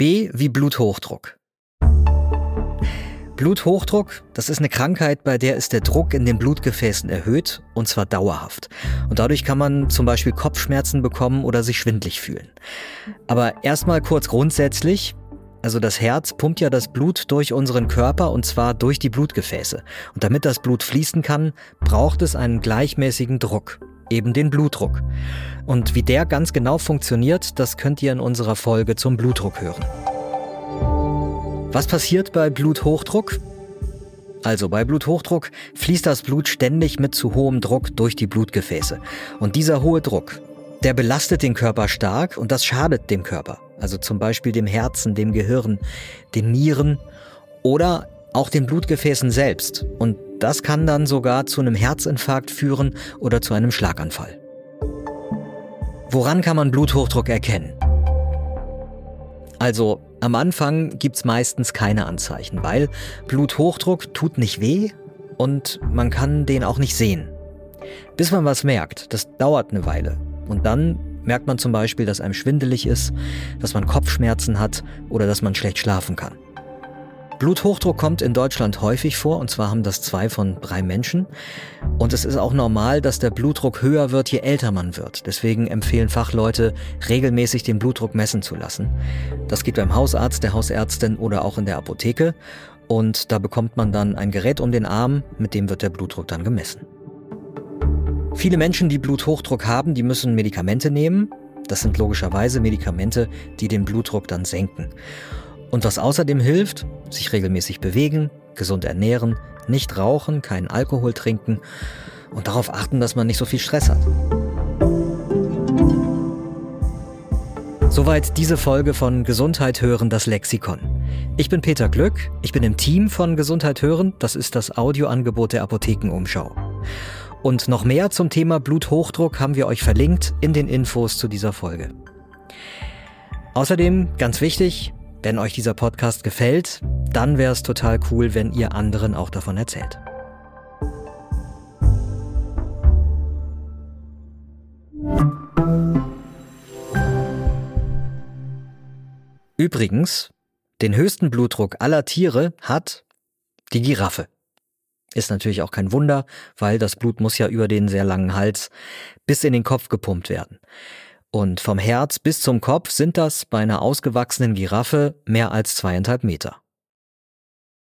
B wie Bluthochdruck. Bluthochdruck, das ist eine Krankheit, bei der ist der Druck in den Blutgefäßen erhöht und zwar dauerhaft. Und dadurch kann man zum Beispiel Kopfschmerzen bekommen oder sich schwindlig fühlen. Aber erstmal kurz grundsätzlich, also das Herz pumpt ja das Blut durch unseren Körper und zwar durch die Blutgefäße. Und damit das Blut fließen kann, braucht es einen gleichmäßigen Druck, eben den Blutdruck. Und wie der ganz genau funktioniert, das könnt ihr in unserer Folge zum Blutdruck hören. Was passiert bei Bluthochdruck? Also bei Bluthochdruck fließt das Blut ständig mit zu hohem Druck durch die Blutgefäße. Und dieser hohe Druck, der belastet den Körper stark und das schadet dem Körper. Also zum Beispiel dem Herzen, dem Gehirn, den Nieren oder auch den Blutgefäßen selbst. Und das kann dann sogar zu einem Herzinfarkt führen oder zu einem Schlaganfall. Woran kann man Bluthochdruck erkennen? Also am Anfang gibt's meistens keine Anzeichen, weil Bluthochdruck tut nicht weh und man kann den auch nicht sehen. Bis man was merkt, das dauert eine Weile. Und dann merkt man zum Beispiel, dass einem schwindelig ist, dass man Kopfschmerzen hat oder dass man schlecht schlafen kann. Bluthochdruck kommt in Deutschland häufig vor, und zwar haben das zwei von drei Menschen. Und es ist auch normal, dass der Blutdruck höher wird, je älter man wird. Deswegen empfehlen Fachleute, regelmäßig den Blutdruck messen zu lassen. Das geht beim Hausarzt, der Hausärztin oder auch in der Apotheke. Und da bekommt man dann ein Gerät um den Arm, mit dem wird der Blutdruck dann gemessen. Viele Menschen, die Bluthochdruck haben, die müssen Medikamente nehmen. Das sind logischerweise Medikamente, die den Blutdruck dann senken. Und was außerdem hilft, sich regelmäßig bewegen, gesund ernähren, nicht rauchen, keinen Alkohol trinken und darauf achten, dass man nicht so viel Stress hat. Soweit diese Folge von Gesundheit hören, das Lexikon. Ich bin Peter Glück, ich bin im Team von Gesundheit hören, das ist das Audioangebot der Apothekenumschau. Und noch mehr zum Thema Bluthochdruck haben wir euch verlinkt in den Infos zu dieser Folge. Außerdem, ganz wichtig, wenn euch dieser Podcast gefällt, dann wäre es total cool, wenn ihr anderen auch davon erzählt. Übrigens, den höchsten Blutdruck aller Tiere hat die Giraffe. Ist natürlich auch kein Wunder, weil das Blut muss ja über den sehr langen Hals bis in den Kopf gepumpt werden. Und vom Herz bis zum Kopf sind das bei einer ausgewachsenen Giraffe mehr als zweieinhalb Meter.